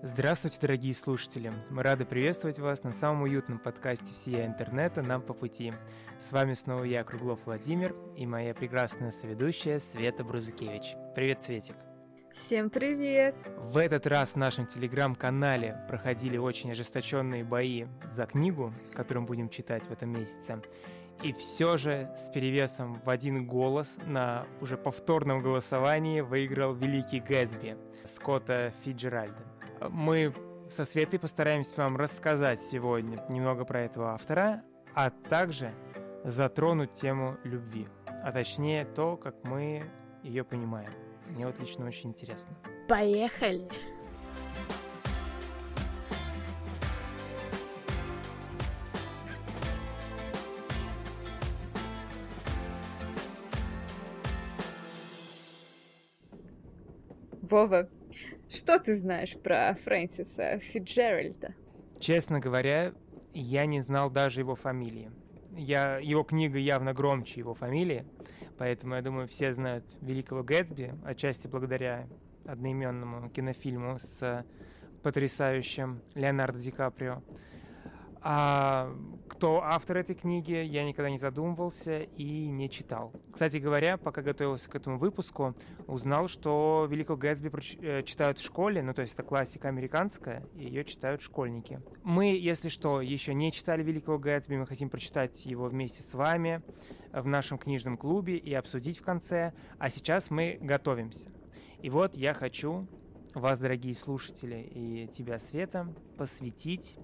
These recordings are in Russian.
Здравствуйте, дорогие слушатели! Мы рады приветствовать вас на самом уютном подкасте всея интернета «Нам по пути». С вами снова я, Круглов Владимир, и моя прекрасная соведущая Света Брузукевич. Привет, Светик! Всем привет! В этот раз в нашем телеграм-канале проходили очень ожесточенные бои за книгу, которую мы будем читать в этом месяце. И все же с перевесом в один голос на уже повторном голосовании выиграл Великий Гэтсби Скотта Фиджеральда. Мы со Светой постараемся вам рассказать сегодня немного про этого автора, а также затронуть тему любви, а точнее то, как мы ее понимаем. Мне вот лично очень интересно. Поехали! Вова, что ты знаешь про Фрэнсиса Фиджеральда? Честно говоря, я не знал даже его фамилии. Я, его книга явно громче его фамилии, поэтому я думаю, все знают Великого Гэтсби, отчасти благодаря одноименному кинофильму с потрясающим Леонардо Ди Каприо. А кто автор этой книги, я никогда не задумывался и не читал. Кстати говоря, пока готовился к этому выпуску, узнал, что Великого Гэтсби э, читают в школе, ну то есть это классика американская, и ее читают школьники. Мы, если что, еще не читали Великого Гэтсби, мы хотим прочитать его вместе с вами в нашем книжном клубе и обсудить в конце, а сейчас мы готовимся. И вот я хочу вас, дорогие слушатели, и тебя, Света, посвятить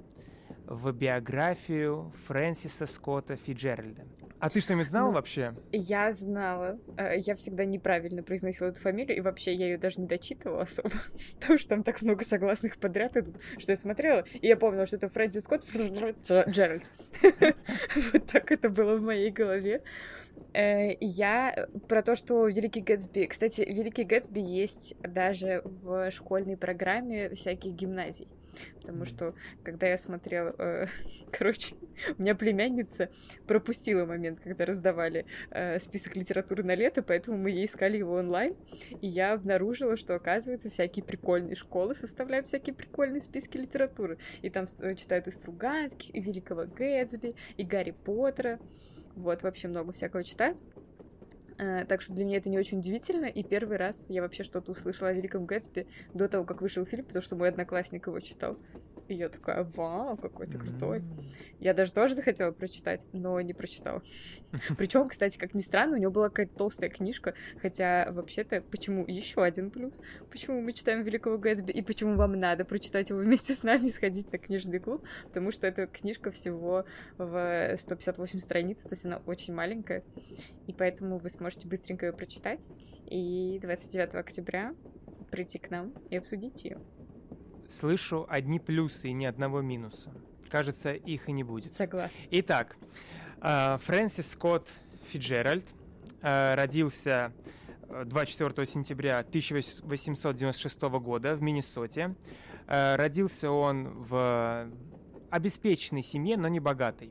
в биографию Фрэнсиса Скотта Фиджеральда. А ты что-нибудь знала ну, вообще? Я знала. Э, я всегда неправильно произносила эту фамилию, и вообще я ее даже не дочитывала особо, потому что там так много согласных подряд идут, что я смотрела, и я помнила, что это Фрэнсис Скотт Джеральд. Вот так это было в моей голове. Э, я про то, что Великий Гэтсби... Кстати, Великий Гэтсби есть даже в школьной программе всяких гимназий. Потому что, когда я смотрела... Э, короче, у меня племянница пропустила момент, когда раздавали э, список литературы на лето, поэтому мы ей искали его онлайн, и я обнаружила, что, оказывается, всякие прикольные школы составляют всякие прикольные списки литературы. И там э, читают и Стругацких, и Великого Гэтсби, и Гарри Поттера. Вот, вообще много всякого читают. Uh, так что для меня это не очень удивительно, и первый раз я вообще что-то услышала о Великом Гэтсби до того, как вышел фильм, потому что мой одноклассник его читал. И я такая, вау, какой ты крутой. Я даже тоже захотела прочитать, но не прочитала. Причем, кстати, как ни странно, у него была какая-то толстая книжка, хотя вообще-то, почему еще один плюс? Почему мы читаем Великого Гэтсби, и почему вам надо прочитать его вместе с нами, сходить на книжный клуб? Потому что эта книжка всего в 158 страниц, то есть она очень маленькая, и поэтому вы сможете быстренько ее прочитать, и 29 октября прийти к нам и обсудить ее. Слышу одни плюсы и ни одного минуса. Кажется, их и не будет. Согласна. Итак, э, Фрэнсис Скотт Фиджеральд э, родился 24 э, сентября 1896 года в Миннесоте. Родился он в обеспеченной семье, но не богатой.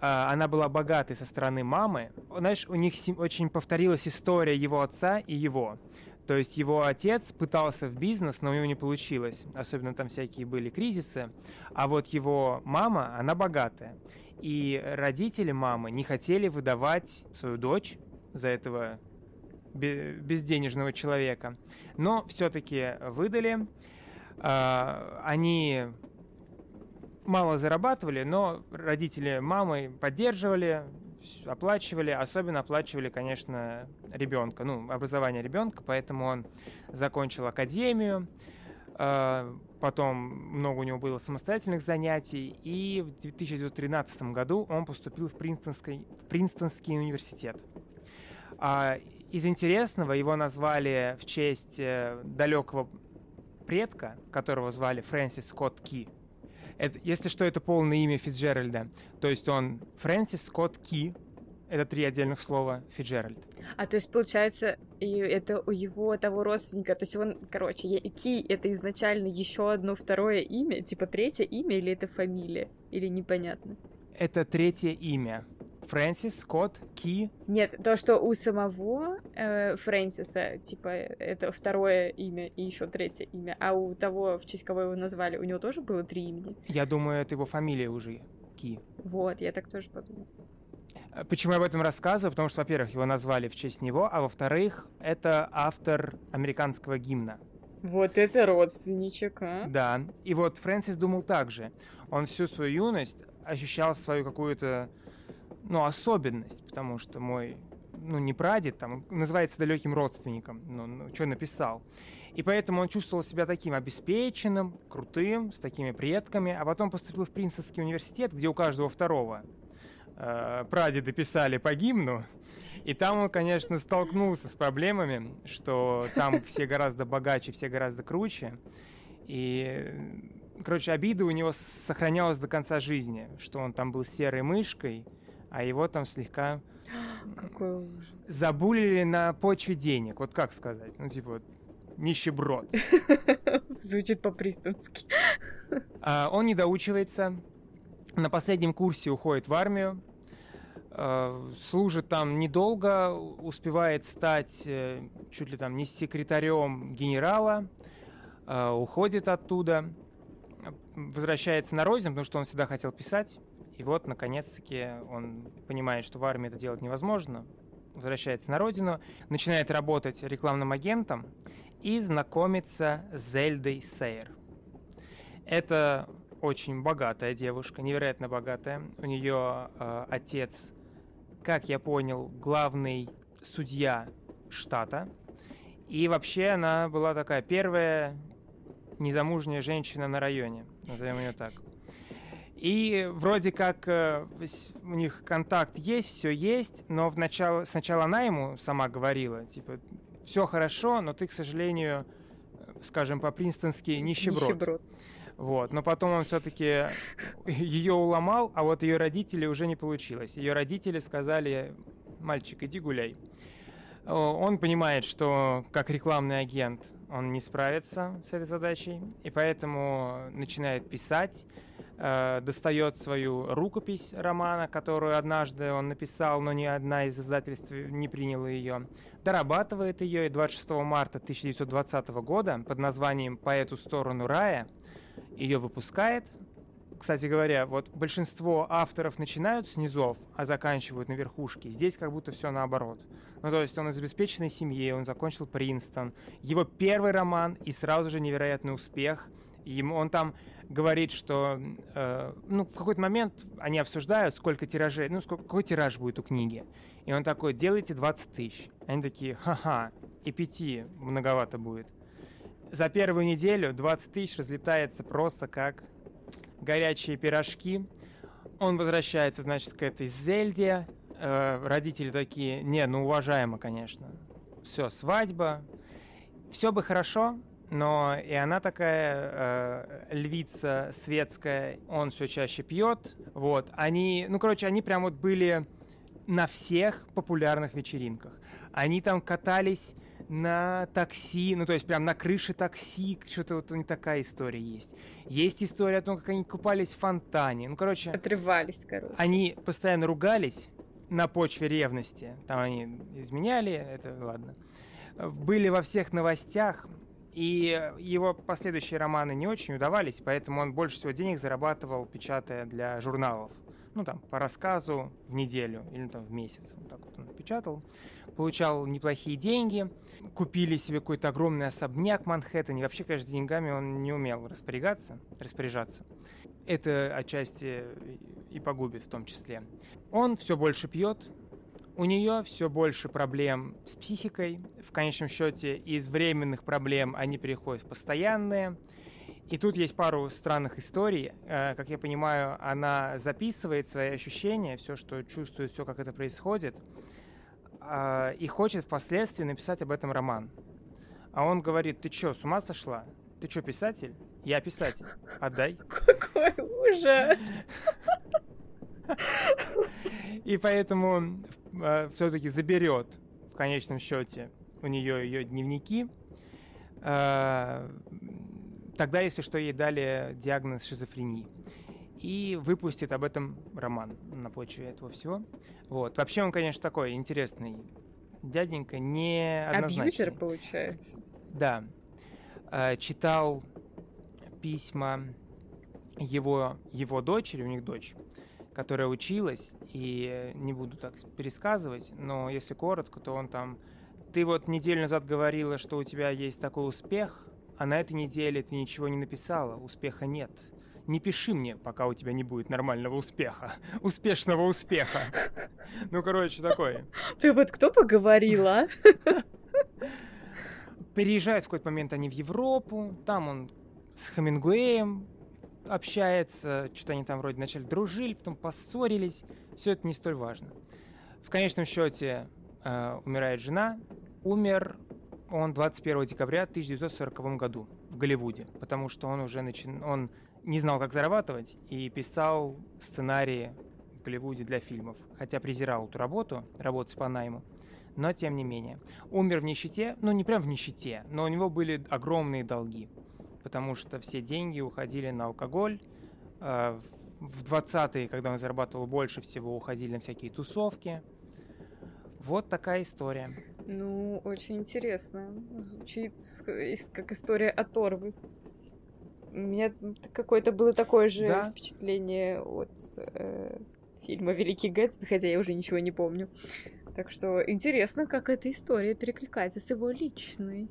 Она была богатой со стороны мамы. Знаешь, у них очень повторилась история его отца и его. То есть его отец пытался в бизнес, но у него не получилось. Особенно там всякие были кризисы. А вот его мама, она богатая. И родители мамы не хотели выдавать свою дочь за этого безденежного человека. Но все-таки выдали. А, они мало зарабатывали, но родители мамы поддерживали, оплачивали, особенно оплачивали, конечно, ребенка, ну, образование ребенка, поэтому он закончил академию, э, потом много у него было самостоятельных занятий, и в 2013 году он поступил в Принстонский, в Принстонский университет. А из интересного его назвали в честь э, далекого предка, которого звали Фрэнсис Скотт Ки. Это, если что, это полное имя Фитджеральда. То есть он Фрэнсис Скотт Ки, это три отдельных слова Фиджеральд. А то есть, получается, это у его того родственника, то есть он, короче, Ки — это изначально еще одно второе имя, типа третье имя или это фамилия? Или непонятно? Это третье имя. Фрэнсис Скотт Ки. Нет, то, что у самого э, Фрэнсиса, типа, это второе имя и еще третье имя, а у того, в честь кого его назвали, у него тоже было три имени? Я думаю, это его фамилия уже. Ки. Вот, я так тоже подумала. Э, почему я об этом рассказываю? Потому что, во-первых, его назвали в честь него, а во-вторых, это автор американского гимна. Вот это родственничек, а? Да. И вот Фрэнсис думал так же. Он всю свою юность ощущал свою какую-то ну, особенность, потому что мой, ну, не прадед, там, называется далеким родственником, ну, ну что написал. И поэтому он чувствовал себя таким обеспеченным, крутым, с такими предками, а потом поступил в Принстонский университет, где у каждого второго э, прадеды писали по гимну, и там он, конечно, столкнулся с проблемами, что там все гораздо богаче, все гораздо круче, и короче, обида у него сохранялась до конца жизни, что он там был серой мышкой, а его там слегка Какой ужас. забулили на почве денег. Вот как сказать? Ну, типа, нищеброд. Звучит по-пристански. А, он не доучивается, на последнем курсе уходит в армию, а, служит там недолго, успевает стать э, чуть ли там не секретарем генерала, а, уходит оттуда, возвращается на родину, потому что он всегда хотел писать. И вот, наконец-таки, он понимает, что в армии это делать невозможно, возвращается на родину, начинает работать рекламным агентом и знакомится с Зельдой Сейер. Это очень богатая девушка, невероятно богатая. У нее э, отец, как я понял, главный судья штата. И вообще она была такая первая незамужняя женщина на районе, назовем ее так. И вроде как э, у них контакт есть, все есть, но в начало, сначала она ему сама говорила, типа, все хорошо, но ты, к сожалению, скажем по-принстонски, нищеброд. нищеброд. Вот, но потом он все-таки ее уломал, а вот ее родители уже не получилось. Ее родители сказали, мальчик, иди гуляй. Он понимает, что как рекламный агент он не справится с этой задачей, и поэтому начинает писать, э, достает свою рукопись романа, которую однажды он написал, но ни одна из издательств не приняла ее, дорабатывает ее, и 26 марта 1920 года под названием «По эту сторону рая» ее выпускает. Кстати говоря, вот большинство авторов начинают с низов, а заканчивают на верхушке. Здесь как будто все наоборот. Ну, то есть он из обеспеченной семьи, он закончил Принстон. Его первый роман и сразу же невероятный успех. Ему, он там говорит, что э, ну, в какой-то момент они обсуждают, сколько тиражей, ну, сколько, какой тираж будет у книги. И он такой, делайте 20 тысяч. Они такие, ха-ха, и 5 многовато будет. За первую неделю 20 тысяч разлетается просто как горячие пирожки. Он возвращается, значит, к этой Зельде. Э, родители такие, не, ну, уважаемо, конечно. Все, свадьба. Все бы хорошо, но и она такая э, львица светская, он все чаще пьет, вот, они, ну, короче, они прям вот были на всех популярных вечеринках. Они там катались на такси, ну то есть прям на крыше такси, что-то вот не такая история есть. Есть история о том, как они купались в фонтане. Ну, короче... Отрывались, короче. Они постоянно ругались на почве ревности. Там они изменяли, это ладно. Были во всех новостях, и его последующие романы не очень удавались, поэтому он больше всего денег зарабатывал, печатая для журналов. Ну, там, по рассказу в неделю или там в месяц. Вот так вот он печатал. Получал неплохие деньги. Купили себе какой-то огромный особняк в Манхэттене. Вообще, конечно, деньгами он не умел распорягаться, распоряжаться. Это отчасти и погубит в том числе. Он все больше пьет, у нее все больше проблем с психикой. В конечном счете из временных проблем они переходят в постоянные. И тут есть пару странных историй. Э, как я понимаю, она записывает свои ощущения, все, что чувствует, все, как это происходит, а, и хочет впоследствии написать об этом роман. А он говорит, ты что, с ума сошла? Ты что, писатель? Я писатель. Отдай. Какой ужас! И поэтому э, все-таки заберет в конечном счете у нее ее дневники. Э, тогда, если что, ей дали диагноз шизофрении. и выпустит об этом роман на почве этого всего. Вот. Вообще он, конечно, такой интересный дяденька, не Абьюзер, получается. Да. Э, читал письма его, его дочери, у них дочь, которая училась, и не буду так пересказывать, но если коротко, то он там... Ты вот неделю назад говорила, что у тебя есть такой успех, а на этой неделе ты ничего не написала, успеха нет. Не пиши мне, пока у тебя не будет нормального успеха. Успешного успеха. Ну, короче, такое. Ты вот кто поговорила? Переезжают в какой-то момент они в Европу, там он с Хемингуэем общается, что-то они там вроде начали дружили, потом поссорились. Все это не столь важно. В конечном счете э, умирает жена. Умер он 21 декабря 1940 году в Голливуде, потому что он уже начин... он не знал, как зарабатывать, и писал сценарии в Голливуде для фильмов, хотя презирал эту работу, работать по найму, но тем не менее. Умер в нищете, ну не прям в нищете, но у него были огромные долги, потому что все деньги уходили на алкоголь, э, в 20-е, когда он зарабатывал больше всего, уходили на всякие тусовки. Вот такая история. Ну, очень интересно. Звучит как история оторвы. У меня какое-то было такое же да? впечатление от э, фильма Великий Гэтсби, хотя я уже ничего не помню. Так что интересно, как эта история перекликается с его личной.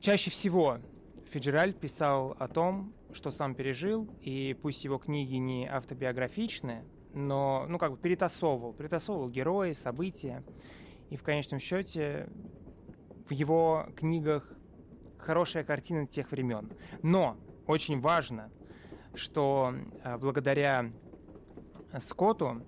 Чаще всего Фиджеральд писал о том, что сам пережил, и пусть его книги не автобиографичны, но, ну, как бы перетасовывал, перетасовывал герои, события. И в конечном счете в его книгах хорошая картина тех времен. Но очень важно, что э, благодаря Скотту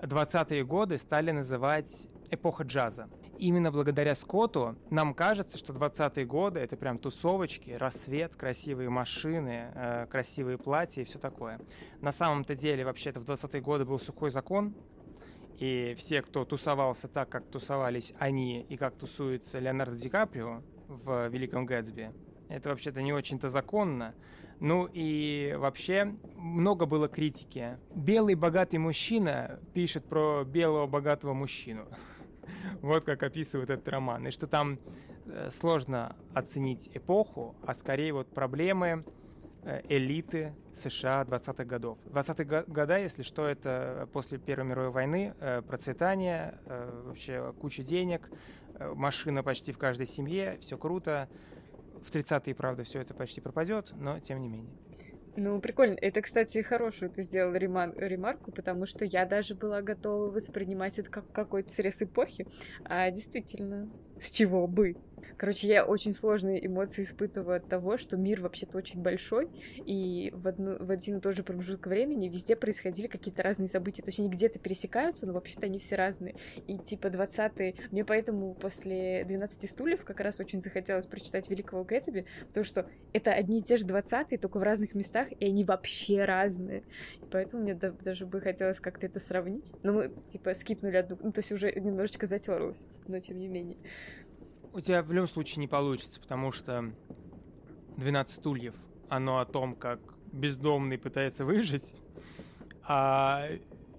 20-е годы стали называть эпоха джаза. Именно благодаря Скотту нам кажется, что 20-е годы — это прям тусовочки, рассвет, красивые машины, э, красивые платья и все такое. На самом-то деле, вообще-то, в 20-е годы был сухой закон, и все, кто тусовался так, как тусовались они и как тусуется Леонардо Ди Каприо в «Великом Гэтсби», это вообще-то не очень-то законно. Ну и вообще много было критики. Белый богатый мужчина пишет про белого богатого мужчину. Вот как описывает этот роман. И что там э, сложно оценить эпоху, а скорее вот проблемы Э, элиты США 20-х годов. 20-е годы, если что, это после Первой мировой войны, э, процветание, вообще куча денег, машина почти в каждой семье, все круто. В 30-е, правда, все это почти пропадет, но тем не менее. Ну, прикольно. Это, кстати, хорошую ты сделал ремар- ремарку, потому что я даже была готова воспринимать это как какой-то срез эпохи. А действительно, с чего бы? Короче, я очень сложные эмоции испытываю от того, что мир вообще-то очень большой, и в, одну, в один и тот же промежуток времени везде происходили какие-то разные события. То есть они где-то пересекаются, но вообще-то они все разные. И типа 20-е... Мне поэтому после 12 стульев как раз очень захотелось прочитать Великого Гэтсби, потому что это одни и те же 20-е, только в разных местах, и они вообще разные. И поэтому мне даже бы хотелось как-то это сравнить. Но мы, типа, скипнули одну... Ну, то есть уже немножечко затерлось, но тем не менее. У тебя в любом случае не получится, потому что 12 стульев, оно о том, как бездомный пытается выжить, а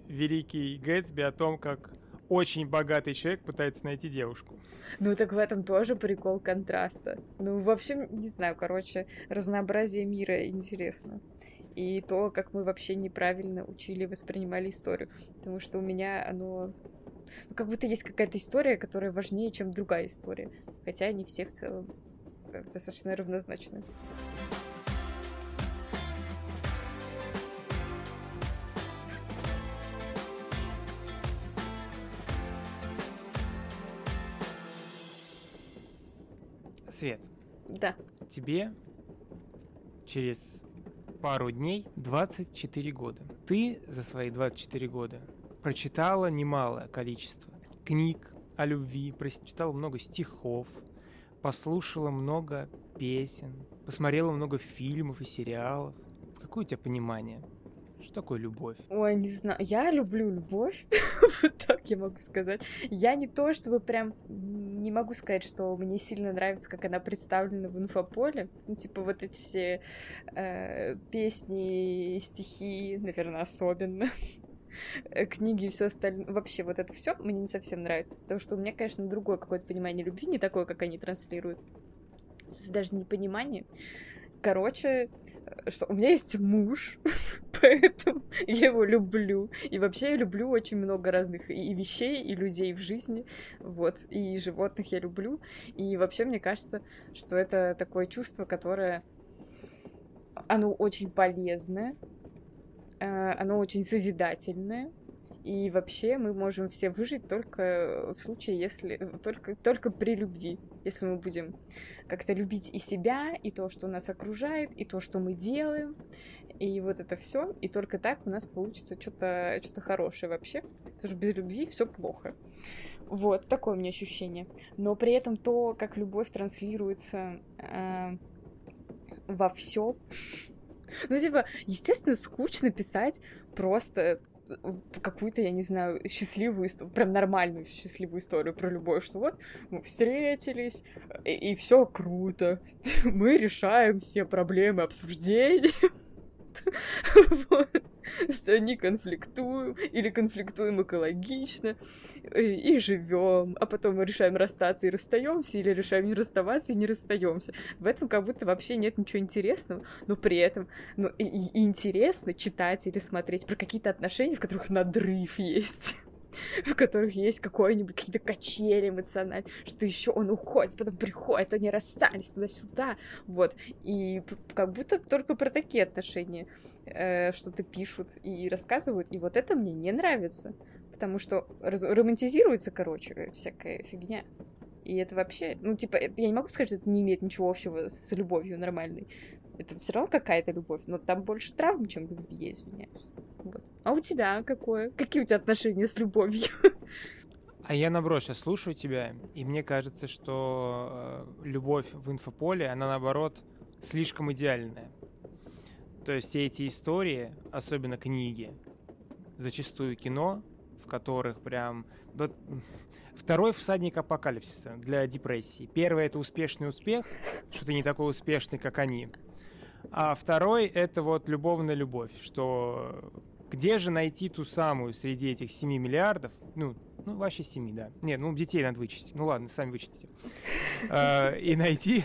Великий Гэтсби о том, как очень богатый человек пытается найти девушку. Ну так в этом тоже прикол контраста. Ну, в общем, не знаю, короче, разнообразие мира интересно. И то, как мы вообще неправильно учили, воспринимали историю. Потому что у меня оно ну, как будто есть какая-то история, которая важнее, чем другая история. Хотя они все в целом достаточно равнозначны. Свет. Да. Тебе через пару дней 24 года. Ты за свои 24 года прочитала немалое количество книг о любви, прочитала много стихов, послушала много песен, посмотрела много фильмов и сериалов. Какое у тебя понимание? Что такое любовь? Ой, не знаю. Я люблю любовь. вот так я могу сказать. Я не то, чтобы прям... Не могу сказать, что мне сильно нравится, как она представлена в инфополе. Ну, типа, вот эти все э, песни, стихи, наверное, особенно. книги и все остальное. Вообще, вот это все мне не совсем нравится. Потому что у меня, конечно, другое какое-то понимание любви, не такое, как они транслируют. Даже не понимание. Короче, э, что у меня есть муж, поэтому я его люблю. И вообще я люблю очень много разных и вещей, и людей в жизни. Вот. И животных я люблю. И вообще мне кажется, что это такое чувство, которое оно очень полезное, э, оно очень созидательное. И вообще мы можем все выжить только в случае, если только, только при любви. Если мы будем как-то любить и себя, и то, что нас окружает, и то, что мы делаем, и вот это все, и только так у нас получится что-то что хорошее вообще. Потому что без любви все плохо. Вот, такое у меня ощущение. Но при этом то, как любовь транслируется э, во все. Ну, типа, естественно, скучно писать просто какую-то, я не знаю, счастливую историю, прям нормальную счастливую историю про любовь, что вот мы встретились, и, и все круто, мы решаем все проблемы обсуждения, вот, не конфликтуем, или конфликтуем экологично, и, и живем, а потом мы решаем расстаться и расстаемся, или решаем не расставаться и не расстаемся. В этом как будто вообще нет ничего интересного, но при этом ну, и, и интересно читать или смотреть про какие-то отношения, в которых надрыв есть в которых есть какое-нибудь какие-то качели эмоциональные, что еще он уходит, потом приходит, они расстались туда-сюда, вот, и как будто только про такие отношения э, что-то пишут и рассказывают, и вот это мне не нравится, потому что романтизируется, короче, всякая фигня. И это вообще, ну, типа, я не могу сказать, что это не имеет ничего общего с любовью нормальной. Это все равно какая-то любовь, но там больше травм, чем любви, извиняюсь. Вот. А у тебя какое? Какие у тебя отношения с любовью? А я наоборот сейчас слушаю тебя, и мне кажется, что э, любовь в инфополе, она наоборот слишком идеальная. То есть все эти истории, особенно книги, зачастую кино, в которых прям... Вот, второй всадник апокалипсиса для депрессии. Первый — это успешный успех, что ты не такой успешный, как они. А второй — это вот любовная любовь, что где же найти ту самую среди этих 7 миллиардов, ну, ну, вообще 7, да. Нет, ну, детей надо вычесть. Ну, ладно, сами вычтите. А, и найти...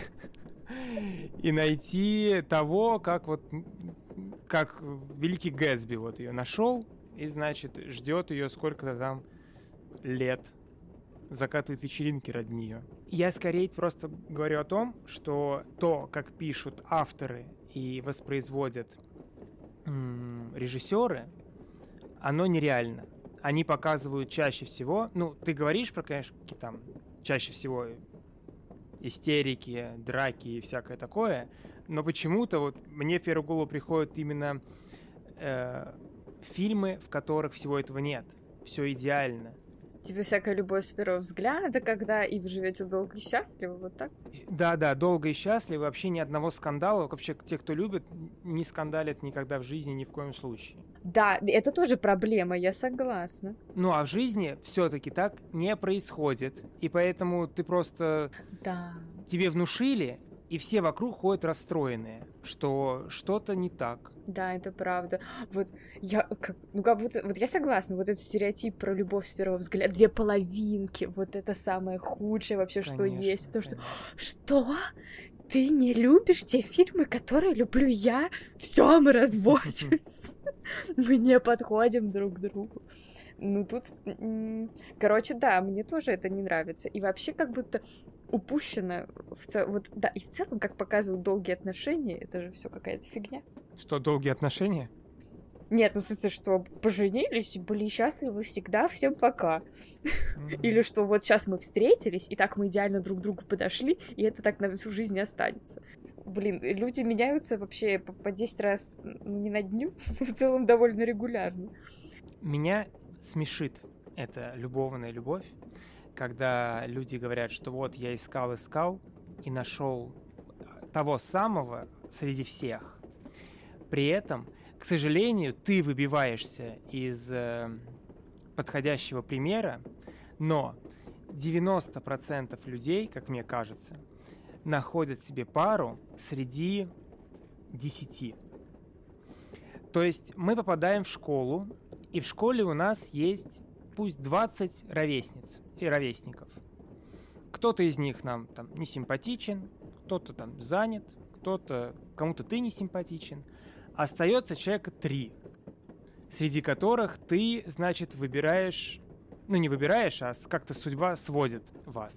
И найти того, как вот... Как великий Гэтсби вот ее нашел, и, значит, ждет ее сколько-то там лет, закатывает вечеринки ради нее. Я скорее просто говорю о том, что то, как пишут авторы и воспроизводят режиссеры, оно нереально. Они показывают чаще всего, ну, ты говоришь про, конечно, какие там чаще всего истерики, драки и всякое такое, но почему-то вот мне в первую голову приходят именно э, фильмы, в которых всего этого нет. Все идеально. Тебе всякая любовь с первого взгляда, когда и вы живете долго и счастливо, вот так? Да, да, долго и счастливо. Вообще ни одного скандала. Вообще те, кто любит, не скандалят никогда в жизни, ни в коем случае. Да, это тоже проблема, я согласна. Ну а в жизни все-таки так не происходит. И поэтому ты просто... Да. Тебе внушили, и все вокруг ходят расстроенные, что что-то не так. Да, это правда. Вот я, как, ну как будто, вот я согласна, вот этот стереотип про любовь с первого взгляда, две половинки, вот это самое худшее вообще, конечно, что есть, потому конечно. что что? Ты не любишь те фильмы, которые люблю я? Все, мы разводимся. Мы не подходим друг к другу. Ну тут, короче, да, мне тоже это не нравится. И вообще как будто упущено в целом, вот, да, и в целом, как показывают долгие отношения, это же все какая-то фигня. Что, долгие отношения? Нет, ну в смысле, что поженились, были счастливы всегда, всем пока. Mm-hmm. Или что вот сейчас мы встретились, и так мы идеально друг к другу подошли, и это так на всю жизнь останется. Блин, люди меняются вообще по, по 10 раз, ну не на дню, но в целом довольно регулярно. Меня смешит эта любовная любовь, когда люди говорят, что вот я искал, искал и нашел того самого среди всех. При этом К сожалению, ты выбиваешься из э, подходящего примера, но 90% людей, как мне кажется, находят себе пару среди 10. То есть мы попадаем в школу, и в школе у нас есть пусть 20 ровесниц и ровесников. Кто-то из них нам там не симпатичен, кто-то там занят, кто-то, кому-то ты не симпатичен. Остается человека три, среди которых ты, значит, выбираешь, ну не выбираешь, а как-то судьба сводит вас.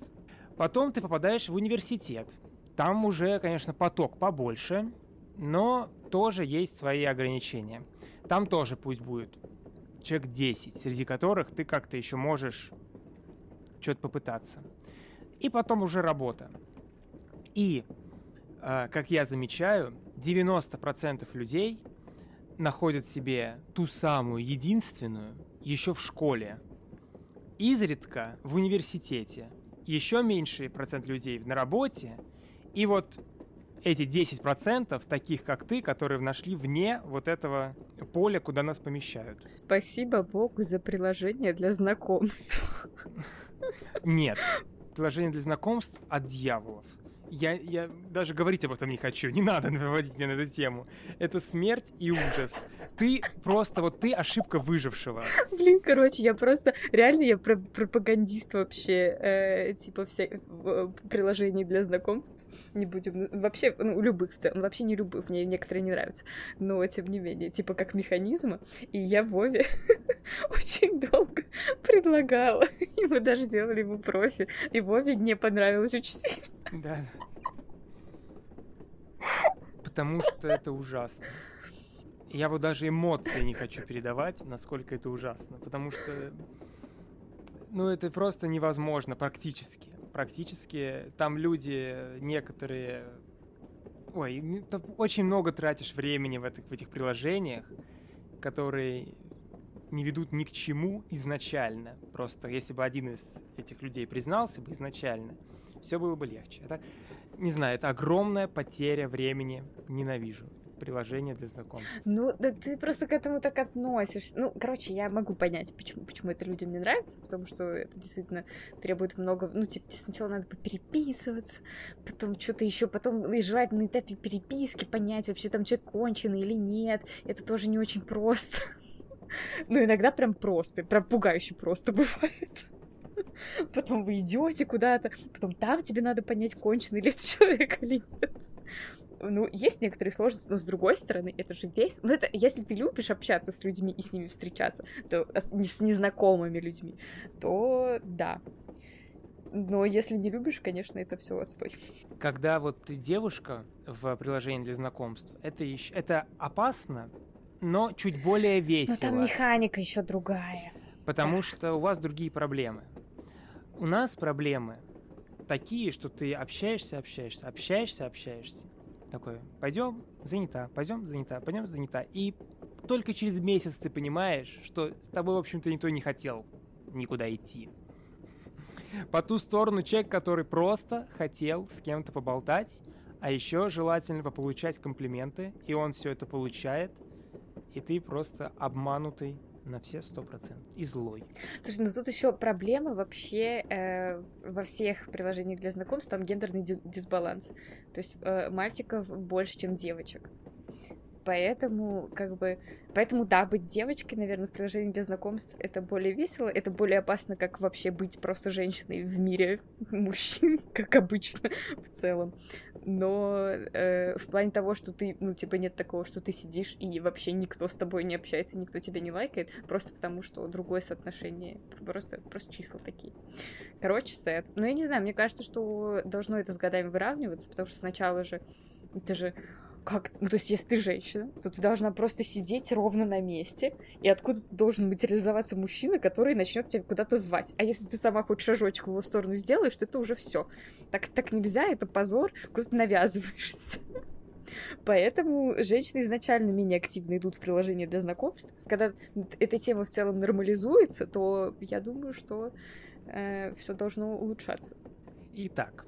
Потом ты попадаешь в университет. Там уже, конечно, поток побольше, но тоже есть свои ограничения. Там тоже пусть будет человек 10, среди которых ты как-то еще можешь что-то попытаться. И потом уже работа. И, как я замечаю, 90% людей находят себе ту самую единственную еще в школе. Изредка в университете. Еще меньший процент людей на работе. И вот эти 10% таких, как ты, которые нашли вне вот этого поля, куда нас помещают. Спасибо Богу за приложение для знакомств. Нет, приложение для знакомств от дьяволов я, я даже говорить об этом не хочу. Не надо наводить меня на эту тему. Это смерть и ужас. Ты просто, вот ты ошибка выжившего. Блин, короче, я просто... Реально я про пропагандист вообще. Э, типа вся э, приложений для знакомств. Не будем... Вообще, ну, любых в целом. Вообще не любых. Мне некоторые не нравятся. Но, тем не менее, типа как механизма. И я Вове очень долго предлагала. И мы даже делали ему профиль. И Вове не понравилось очень сильно. Да. Потому что это ужасно. Я вот даже эмоции не хочу передавать, насколько это ужасно. Потому что, ну, это просто невозможно практически. Практически там люди некоторые... Ой, очень много тратишь времени в этих, в этих приложениях, которые не ведут ни к чему изначально. Просто если бы один из этих людей признался бы изначально, все было бы легче. Это, не знаю, это огромная потеря времени. Ненавижу приложение для знакомств. Ну, да ты просто к этому так относишься. Ну, короче, я могу понять, почему, почему это людям не нравится, потому что это действительно требует много... Ну, типа, сначала надо переписываться, потом что-то еще, потом и желать на этапе переписки понять, вообще там человек конченый или нет. Это тоже не очень просто. Ну, иногда прям просто, прям пугающе просто бывает. Потом вы идете куда-то, потом там тебе надо понять, конченый ли это человек или нет. Ну, есть некоторые сложности, но с другой стороны, это же весь... Ну, это если ты любишь общаться с людьми и с ними встречаться, то с незнакомыми людьми, то да. Но если не любишь, конечно, это все отстой. Когда вот ты девушка в приложении для знакомств, это еще это опасно, но чуть более весело. Но там механика еще другая. Потому да. что у вас другие проблемы. У нас проблемы такие, что ты общаешься, общаешься, общаешься, общаешься. Такой, пойдем, занята, пойдем, занята, пойдем, занята. И только через месяц ты понимаешь, что с тобой, в общем-то, никто не хотел никуда идти. По ту сторону человек, который просто хотел с кем-то поболтать, а еще желательно получать комплименты, и он все это получает, и ты просто обманутый на все сто процентов и злой. Слушай, ну тут еще проблема вообще э, во всех приложениях для знакомств, там гендерный дисбаланс. То есть э, мальчиков больше, чем девочек. Поэтому, как бы, поэтому, да, быть девочкой, наверное, в приложении для знакомств это более весело, это более опасно, как вообще быть просто женщиной в мире мужчин, как обычно в целом. Но э, в плане того, что ты, ну, типа, нет такого, что ты сидишь и вообще никто с тобой не общается, никто тебя не лайкает, просто потому что другое соотношение, просто, просто числа такие. Короче, сет. Но я не знаю, мне кажется, что должно это с годами выравниваться, потому что сначала же это же как, ну, то есть, если ты женщина, то ты должна просто сидеть ровно на месте, и откуда-то должен материализоваться мужчина, который начнет тебя куда-то звать. А если ты сама хоть шажочек в его сторону сделаешь, то это уже все. Так, так нельзя, это позор, куда ты навязываешься. Поэтому женщины изначально менее активно идут в приложение для знакомств. Когда эта тема в целом нормализуется, то я думаю, что э, все должно улучшаться. Итак,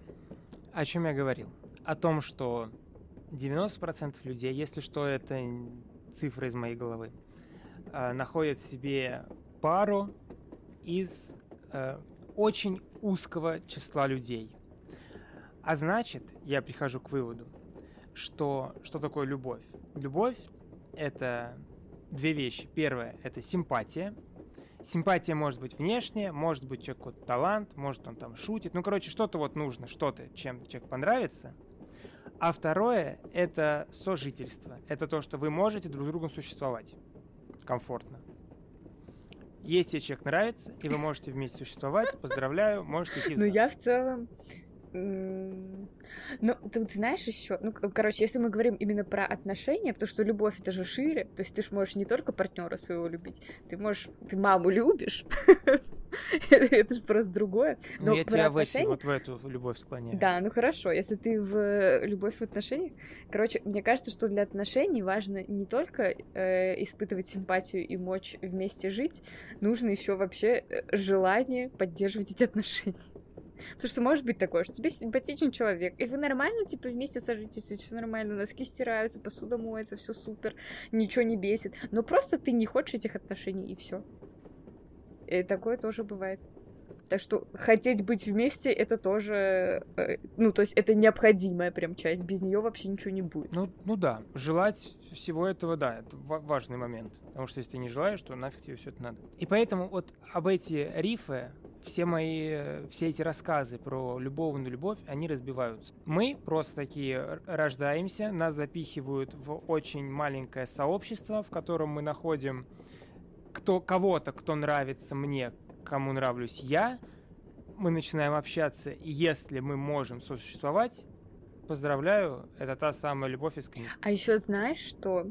о чем я говорил? О том, что 90% людей, если что, это цифра из моей головы, э, находят себе пару из э, очень узкого числа людей. А значит, я прихожу к выводу, что что такое любовь? Любовь — это две вещи. Первое — это симпатия. Симпатия может быть внешняя, может быть человек какой-то талант, может он там шутит. Ну, короче, что-то вот нужно, что-то, чем человек понравится. А второе — это сожительство. Это то, что вы можете друг с другом существовать комфортно. Если человек нравится, и вы можете вместе существовать, поздравляю, можете идти в Ну, я в целом ну, ты вот знаешь еще, ну, короче, если мы говорим именно про отношения, потому что любовь это же шире, то есть ты же можешь не только партнера своего любить, ты можешь, ты маму любишь, это же просто другое. Но ну, я тебя в вот в эту любовь склоняю. Да, ну хорошо, если ты в любовь в отношениях, короче, мне кажется, что для отношений важно не только э, испытывать симпатию и мочь вместе жить, нужно еще вообще э, желание поддерживать эти отношения. Потому что может быть такое, что тебе симпатичен человек, и вы нормально, типа, вместе сожитесь, все нормально, носки стираются, посуда моется, все супер, ничего не бесит. Но просто ты не хочешь этих отношений, и все. И такое тоже бывает. Так что хотеть быть вместе это тоже, э, ну, то есть это необходимая прям часть. Без нее вообще ничего не будет. Ну, ну да, желать всего этого, да, это важный момент. Потому что если ты не желаешь, то нафиг тебе все это надо. И поэтому вот об эти рифы, все мои, все эти рассказы про любовную любовь, они разбиваются. Мы просто такие рождаемся, нас запихивают в очень маленькое сообщество, в котором мы находим кто, кого-то, кто нравится мне, кому нравлюсь я, мы начинаем общаться, и если мы можем сосуществовать, поздравляю, это та самая любовь из книг. А еще знаешь, что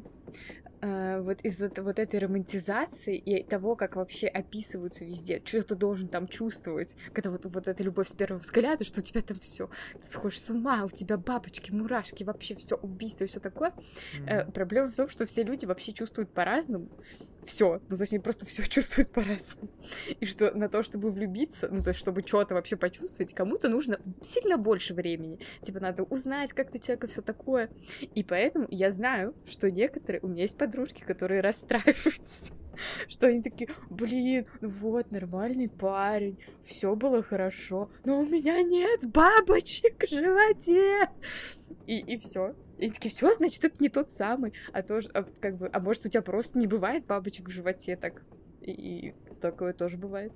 э, вот из-за вот этой романтизации и того, как вообще описываются везде, что ты должен там чувствовать, когда вот, вот эта любовь с первого взгляда, что у тебя там все, ты сходишь с ума, у тебя бабочки, мурашки, вообще все убийство и все такое. Mm-hmm. Э, проблема в том, что все люди вообще чувствуют по-разному все, ну то есть они просто все чувствуют по-разному. И что на то, чтобы влюбиться, ну то есть чтобы что-то вообще почувствовать, кому-то нужно сильно больше времени. Типа надо узнать, как ты человек и все такое. И поэтому я знаю, что некоторые, у меня есть подружки, которые расстраиваются что они такие, блин, ну вот, нормальный парень, все было хорошо, но у меня нет бабочек в животе. И, и все. И такие, все, значит, это не тот самый. А тоже, а, как бы, а может, у тебя просто не бывает бабочек в животе так. И, и такое тоже бывает.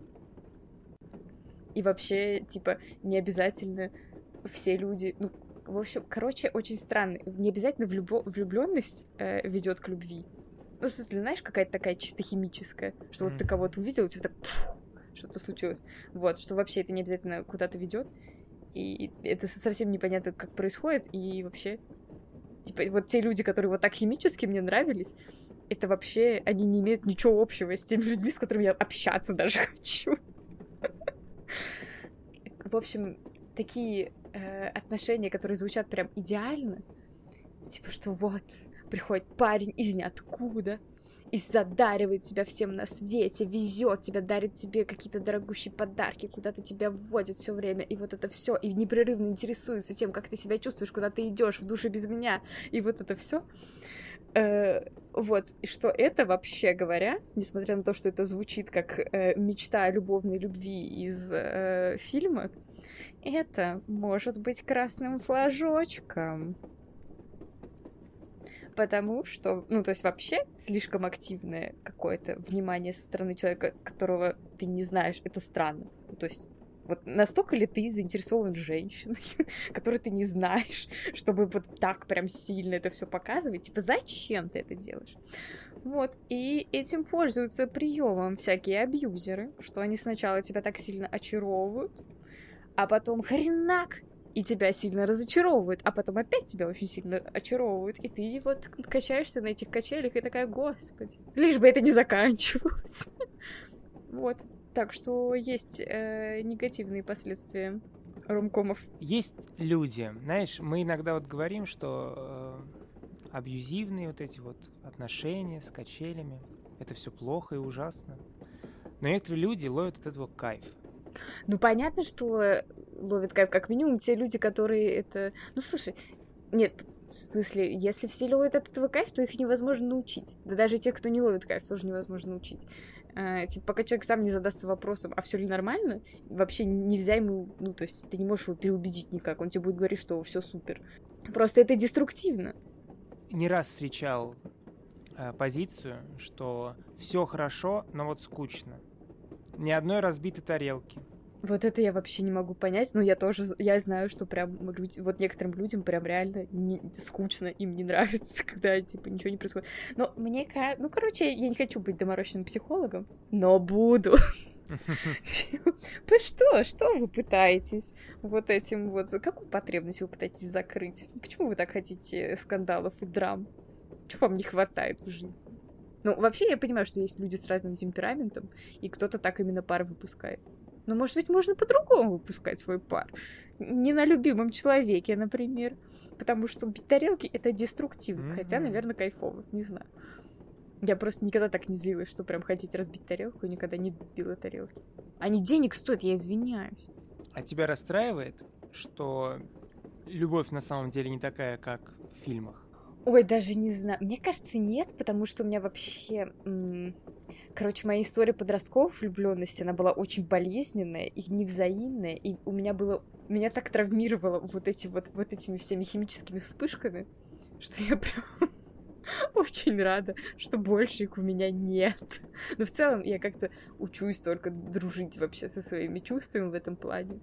И вообще, типа, не обязательно все люди, ну, в общем, короче, очень странно. Не обязательно влюбо- влюбленность э, ведет к любви. Ну, в смысле, знаешь, какая-то такая чисто химическая, что mm-hmm. вот ты кого-то увидел, у тебя так что-то случилось. Вот, что вообще это не обязательно куда-то ведет. И это совсем непонятно, как происходит, и вообще Типа, вот те люди, которые вот так химически мне нравились, это вообще, они не имеют ничего общего с теми людьми, с которыми я общаться даже хочу. В общем, такие э, отношения, которые звучат прям идеально, типа, что вот, приходит парень из ниоткуда, и задаривает тебя всем на свете, везет тебя, дарит тебе какие-то дорогущие подарки, куда-то тебя вводит все время, и вот это все, и непрерывно интересуется тем, как ты себя чувствуешь, куда ты идешь в душе без меня, и вот это все. Э, вот, и что это вообще говоря, несмотря на то, что это звучит как э, мечта о любовной любви из э, фильма, это может быть красным флажочком потому что, ну, то есть вообще слишком активное какое-то внимание со стороны человека, которого ты не знаешь, это странно. То есть вот настолько ли ты заинтересован женщиной, которую ты не знаешь, чтобы вот так прям сильно это все показывать? Типа, зачем ты это делаешь? Вот, и этим пользуются приемом всякие абьюзеры, что они сначала тебя так сильно очаровывают, а потом хренак, и тебя сильно разочаровывают, а потом опять тебя очень сильно очаровывают, и ты вот качаешься на этих качелях и такая, господи, лишь бы это не заканчивалось. Вот, так что есть э, негативные последствия ромкомов. Есть люди, знаешь, мы иногда вот говорим, что э, абьюзивные вот эти вот отношения с качелями, это все плохо и ужасно. Но некоторые люди ловят от этого кайф. Ну, понятно, что ловят кайф, как минимум те люди, которые это... Ну, слушай, нет, В смысле, если все ловят от этого кайф, то их невозможно научить. Да даже тех, кто не ловит кайф, тоже невозможно научить. А, типа, пока человек сам не задастся вопросом, а все ли нормально, вообще нельзя ему, ну, то есть ты не можешь его переубедить никак, он тебе будет говорить, что все супер. Просто это деструктивно. Не раз встречал э, позицию, что все хорошо, но вот скучно. Ни одной разбитой тарелки. Вот это я вообще не могу понять, но я тоже, я знаю, что прям люди, вот некоторым людям прям реально не, скучно, им не нравится, когда, типа, ничего не происходит. Но мне кажется, ну, короче, я не хочу быть доморощенным психологом, но буду. Что? Что вы пытаетесь вот этим вот... Какую потребность вы пытаетесь закрыть? Почему вы так хотите скандалов и драм? Чего вам не хватает в жизни? Ну, вообще, я понимаю, что есть люди с разным темпераментом, и кто-то так именно пар выпускает. Но, может быть, можно по-другому выпускать свой пар. Не на любимом человеке, например. Потому что бить тарелки — это деструктивно. Mm-hmm. Хотя, наверное, кайфово. Не знаю. Я просто никогда так не злилась, что прям хотите разбить тарелку, и никогда не била тарелки. Они денег стоят, я извиняюсь. А тебя расстраивает, что любовь на самом деле не такая, как в фильмах? Ой, даже не знаю. Мне кажется, нет, потому что у меня вообще... Короче, моя история подростковой влюбленности, она была очень болезненная и невзаимная, и у меня было... Меня так травмировало вот, эти вот, вот этими всеми химическими вспышками, что я прям очень рада, что больше их у меня нет. Но в целом я как-то учусь только дружить вообще со своими чувствами в этом плане.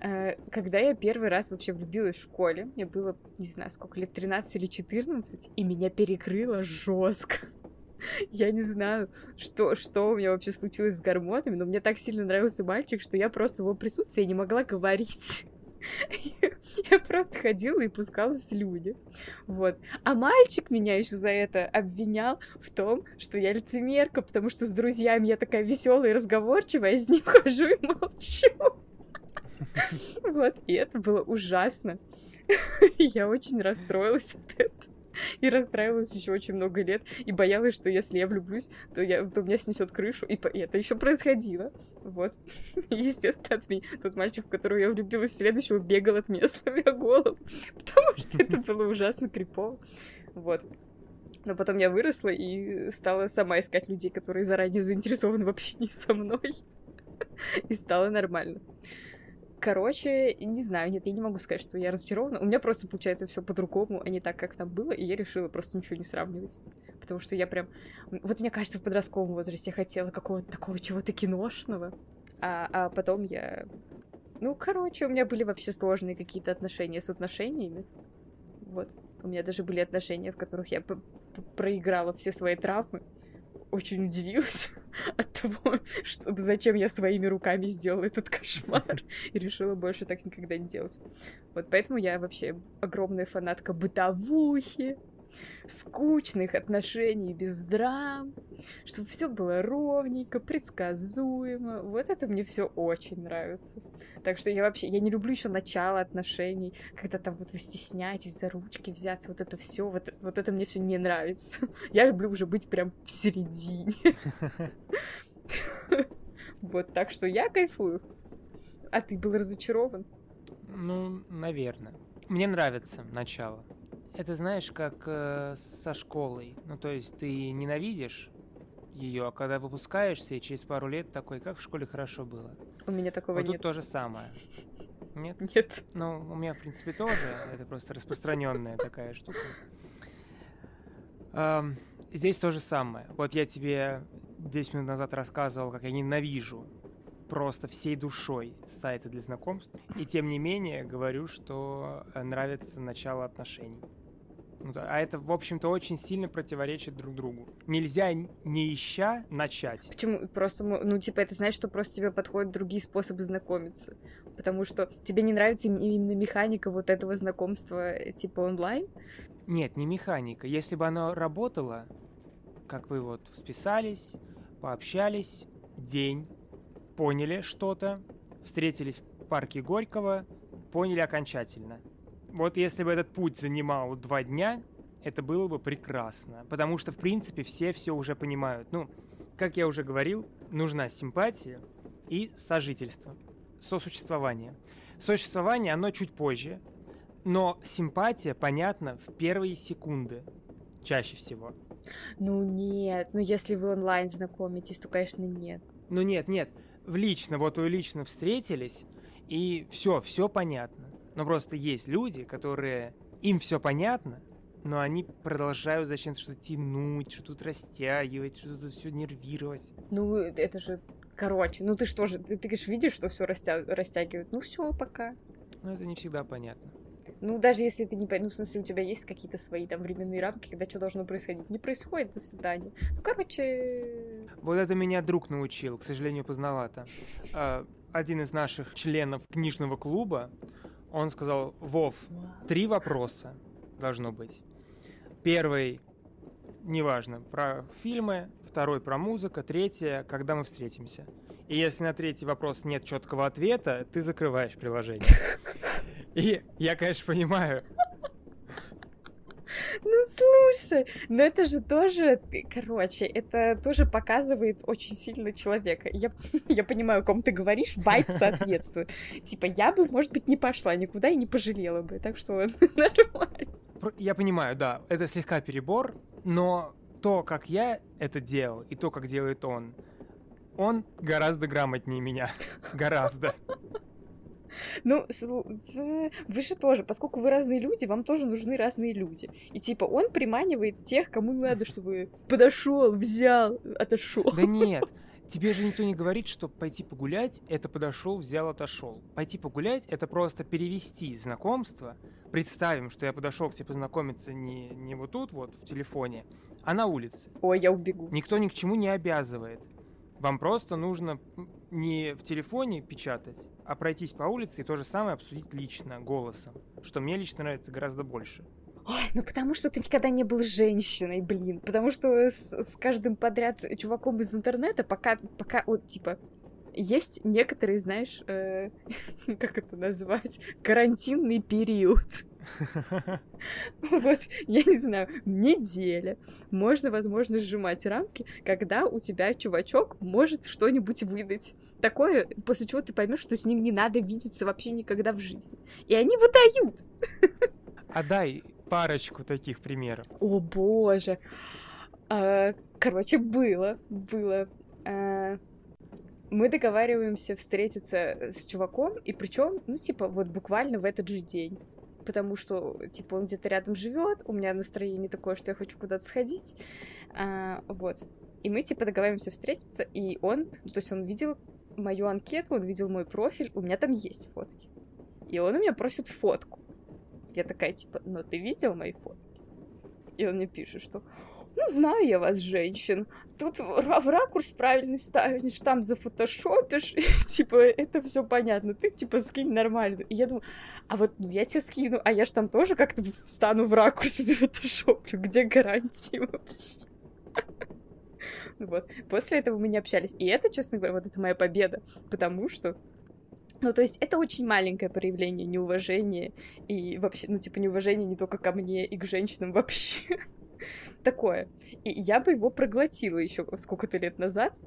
Э, когда я первый раз вообще влюбилась в школе, мне было, не знаю, сколько лет, 13 или 14, и меня перекрыло жестко. Я не знаю, что, что у меня вообще случилось с гормонами, но мне так сильно нравился мальчик, что я просто в его присутствии не могла говорить. Я просто ходила и пускала слюни. Вот. А мальчик меня еще за это обвинял в том, что я лицемерка, потому что с друзьями я такая веселая и разговорчивая, а с ним хожу и молчу. Вот, и это было ужасно. Я очень расстроилась от этого. И расстраивалась еще очень много лет. И боялась, что если я влюблюсь, то, я, то меня снесет крышу. И, и это еще происходило. Вот. И, естественно, от меня тот мальчик, в которого я влюбилась следующего, бегал от меня, сломя голову. Потому что это было ужасно крипово. Вот. Но потом я выросла и стала сама искать людей, которые заранее заинтересованы в общении со мной. И стало нормально. Короче, не знаю, нет, я не могу сказать, что я разочарована. У меня просто получается все по-другому, а не так, как там было, и я решила просто ничего не сравнивать. Потому что я прям... Вот мне кажется, в подростковом возрасте я хотела какого-то такого чего-то киношного, а, а потом я... Ну, короче, у меня были вообще сложные какие-то отношения с отношениями. Вот. У меня даже были отношения, в которых я проиграла все свои травмы очень удивилась от того, что, зачем я своими руками сделала этот кошмар и решила больше так никогда не делать. Вот поэтому я вообще огромная фанатка бытовухи, скучных отношений без драм, чтобы все было ровненько, предсказуемо. Вот это мне все очень нравится. Так что я вообще, я не люблю еще начало отношений, когда там вот вы стесняетесь за ручки взяться, вот это все, вот, вот это мне все не нравится. Я люблю уже быть прям в середине. Вот, так что я кайфую. А ты был разочарован? Ну, наверное. Мне нравится начало это знаешь, как э, со школой. Ну, то есть ты ненавидишь ее, а когда выпускаешься, и через пару лет такой, как в школе хорошо было. У меня такого вот нет. тут то же самое. Нет? Нет. Ну, у меня, в принципе, тоже. Это просто распространенная такая штука. Здесь то же самое. Вот я тебе 10 минут назад рассказывал, как я ненавижу просто всей душой сайты для знакомств. И тем не менее говорю, что э, нравится начало отношений. Ну а это, в общем-то, очень сильно противоречит друг другу. Нельзя, не ища, начать. Почему? Просто, ну, типа, это значит, что просто тебе подходят другие способы знакомиться. Потому что тебе не нравится именно механика вот этого знакомства, э, типа, онлайн? Нет, не механика. Если бы оно работало, как вы вот списались, пообщались, день, поняли что-то, встретились в парке Горького, поняли окончательно – вот если бы этот путь занимал два дня, это было бы прекрасно. Потому что, в принципе, все все уже понимают. Ну, как я уже говорил, нужна симпатия и сожительство, сосуществование. Сосуществование, оно чуть позже, Но симпатия понятна в первые секунды. Чаще всего. Ну нет, ну если вы онлайн знакомитесь, то, конечно, нет. Ну нет, нет. В лично, вот вы лично встретились, и все, все понятно. Но просто есть люди, которые им все понятно, но они продолжают зачем-то что-то тянуть, что тут растягивать, что тут все нервировать. Ну, это же короче. Ну ты что же, ты, ты конечно, видишь, что все растя... растягивают. Ну все, пока. Ну, это не всегда понятно. Ну, даже если ты не... Ну, в смысле, у тебя есть какие-то свои там временные рамки, когда что должно происходить. Не происходит, до свидания. Ну, короче... Вот это меня друг научил, к сожалению, поздновато. А, один из наших членов книжного клуба, он сказал, Вов, три вопроса должно быть. Первый, неважно, про фильмы, второй про музыку, третье, когда мы встретимся. И если на третий вопрос нет четкого ответа, ты закрываешь приложение. И я, конечно, понимаю. Ну слушай, но это же тоже, короче, это тоже показывает очень сильно человека. Я, я понимаю, о ком ты говоришь, вайп соответствует. Типа, я бы, может быть, не пошла никуда и не пожалела бы, так что нормально. Я понимаю, да, это слегка перебор, но то, как я это делал, и то, как делает он, он гораздо грамотнее меня. Гораздо. Ну, вы же тоже, поскольку вы разные люди, вам тоже нужны разные люди. И типа он приманивает тех, кому надо, чтобы подошел, взял, отошел. Да нет, Тебе же никто не говорит, что пойти погулять — это подошел, взял, отошел. Пойти погулять — это просто перевести знакомство. Представим, что я подошел к тебе познакомиться не, не вот тут вот в телефоне, а на улице. Ой, я убегу. Никто ни к чему не обязывает. Вам просто нужно не в телефоне печатать, а пройтись по улице и то же самое обсудить лично, голосом. Что мне лично нравится гораздо больше. Ой, ну потому что ты никогда не был женщиной, блин. Потому что с, с каждым подряд чуваком из интернета пока, пока вот, типа, есть некоторые, знаешь, э, как это назвать, карантинный период. Вот, я не знаю, неделя. Можно, возможно, сжимать рамки, когда у тебя чувачок может что-нибудь выдать. Такое, после чего ты поймешь, что с ним не надо видеться вообще никогда в жизни. И они выдают. А дай парочку таких примеров. О боже. А, короче, было, было. А, мы договариваемся встретиться с чуваком, и причем, ну, типа, вот буквально в этот же день. Потому что, типа, он где-то рядом живет, у меня настроение такое, что я хочу куда-то сходить. А, вот. И мы, типа, договариваемся встретиться, и он, то есть он видел мою анкету, он видел мой профиль, у меня там есть фотки. И он у меня просит фотку. Я такая, типа, ну ты видел мои фотки? И он мне пишет, что ну, знаю я вас, женщин. Тут в ракурс правильный ставишь, там зафотошопишь, и, типа, это все понятно. Ты, типа, скинь нормально. И я думаю, а вот ну, я тебе скину, а я ж там тоже как-то встану в ракурс и зафотошоплю. Где гарантии вообще? Вот. После этого мы не общались. И это, честно говоря, вот это моя победа. Потому что ну, то есть это очень маленькое проявление неуважения и вообще, ну, типа, неуважения не только ко мне и к женщинам вообще. Такое. И я бы его проглотила еще сколько-то лет назад,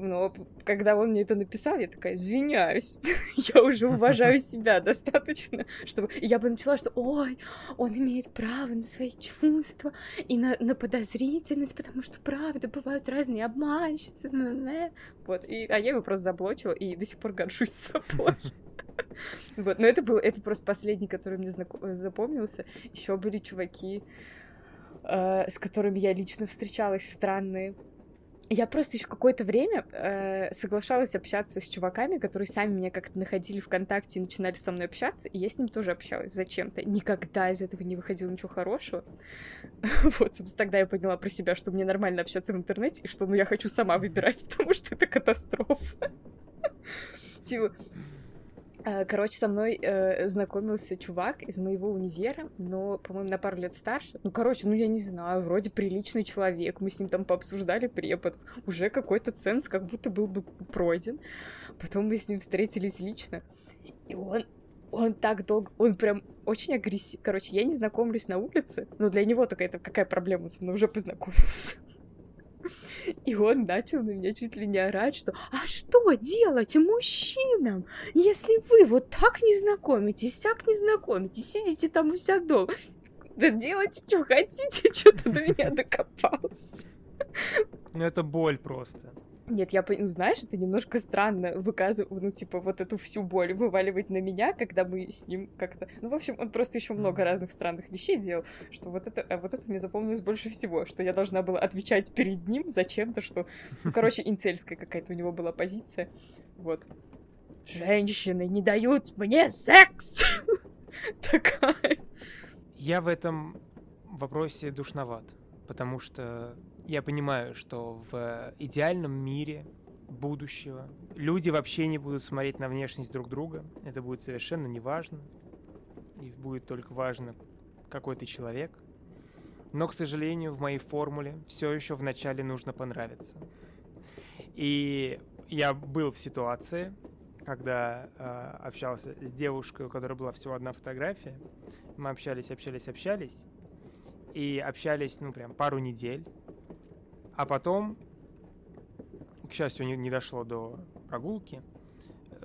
но когда он мне это написал, я такая, извиняюсь, я уже уважаю себя достаточно, чтобы... я бы начала, что, ой, он имеет право на свои чувства и на, на подозрительность, потому что, правда, бывают разные обманщицы. Вот, и, а я его просто заблочила и до сих пор горжусь собой. Вот, но это был, это просто последний, который мне запомнился. Еще были чуваки, э, с которыми я лично встречалась, странные я просто еще какое-то время э, соглашалась общаться с чуваками, которые сами меня как-то находили ВКонтакте и начинали со мной общаться, и я с ним тоже общалась зачем-то. Никогда из этого не выходило ничего хорошего. вот, собственно, тогда я поняла про себя, что мне нормально общаться в интернете, и что, ну, я хочу сама выбирать, потому что это катастрофа. Типа, короче, со мной э, знакомился чувак из моего универа, но, по-моему, на пару лет старше. Ну, короче, ну я не знаю, вроде приличный человек. Мы с ним там пообсуждали преподов. Уже какой-то ценз как будто был бы пройден. Потом мы с ним встретились лично. И он он так долго, он прям очень агрессивный. Короче, я не знакомлюсь на улице, но для него такая, какая проблема, он со мной уже познакомился. И он начал на меня чуть ли не орать, что «А что делать мужчинам, если вы вот так не знакомитесь, так не знакомитесь, сидите там у себя дома? Да делайте, что хотите, что-то до меня докопался». Ну, это боль просто. Нет, я, ну, знаешь, это немножко странно выказывать, ну, типа, вот эту всю боль вываливать на меня, когда мы с ним как-то... Ну, в общем, он просто еще много разных странных вещей делал, что вот это, а вот это мне запомнилось больше всего, что я должна была отвечать перед ним зачем-то, что... Ну, короче, инцельская какая-то у него была позиция. Вот. Женщины не дают мне секс! Такая. Я в этом вопросе душноват, потому что я понимаю, что в идеальном мире будущего люди вообще не будут смотреть на внешность друг друга. Это будет совершенно неважно. И будет только важно, какой ты человек. Но, к сожалению, в моей формуле все еще вначале нужно понравиться. И я был в ситуации, когда э, общался с девушкой, у которой была всего одна фотография. Мы общались, общались, общались. И общались, ну, прям пару недель. А потом, к счастью, не, не дошло до прогулки,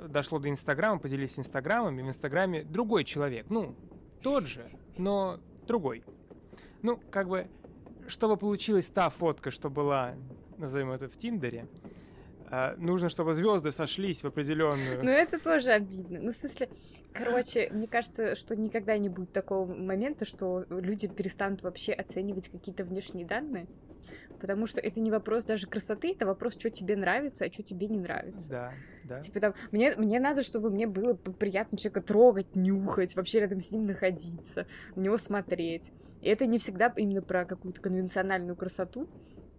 дошло до Инстаграма, поделились Инстаграмом, и в Инстаграме другой человек. Ну, тот же, но другой. Ну, как бы, чтобы получилась та фотка, что была, назовем это, в Тиндере, а, нужно, чтобы звезды сошлись в определенную. Ну, это тоже обидно. Ну, в смысле, короче, мне кажется, что никогда не будет такого момента, что люди перестанут вообще оценивать какие-то внешние данные. Потому что это не вопрос даже красоты, это вопрос, что тебе нравится, а что тебе не нравится. Да, да. Типа там, мне, мне надо, чтобы мне было приятно человека трогать, нюхать, вообще рядом с ним находиться, на него смотреть. И это не всегда именно про какую-то конвенциональную красоту.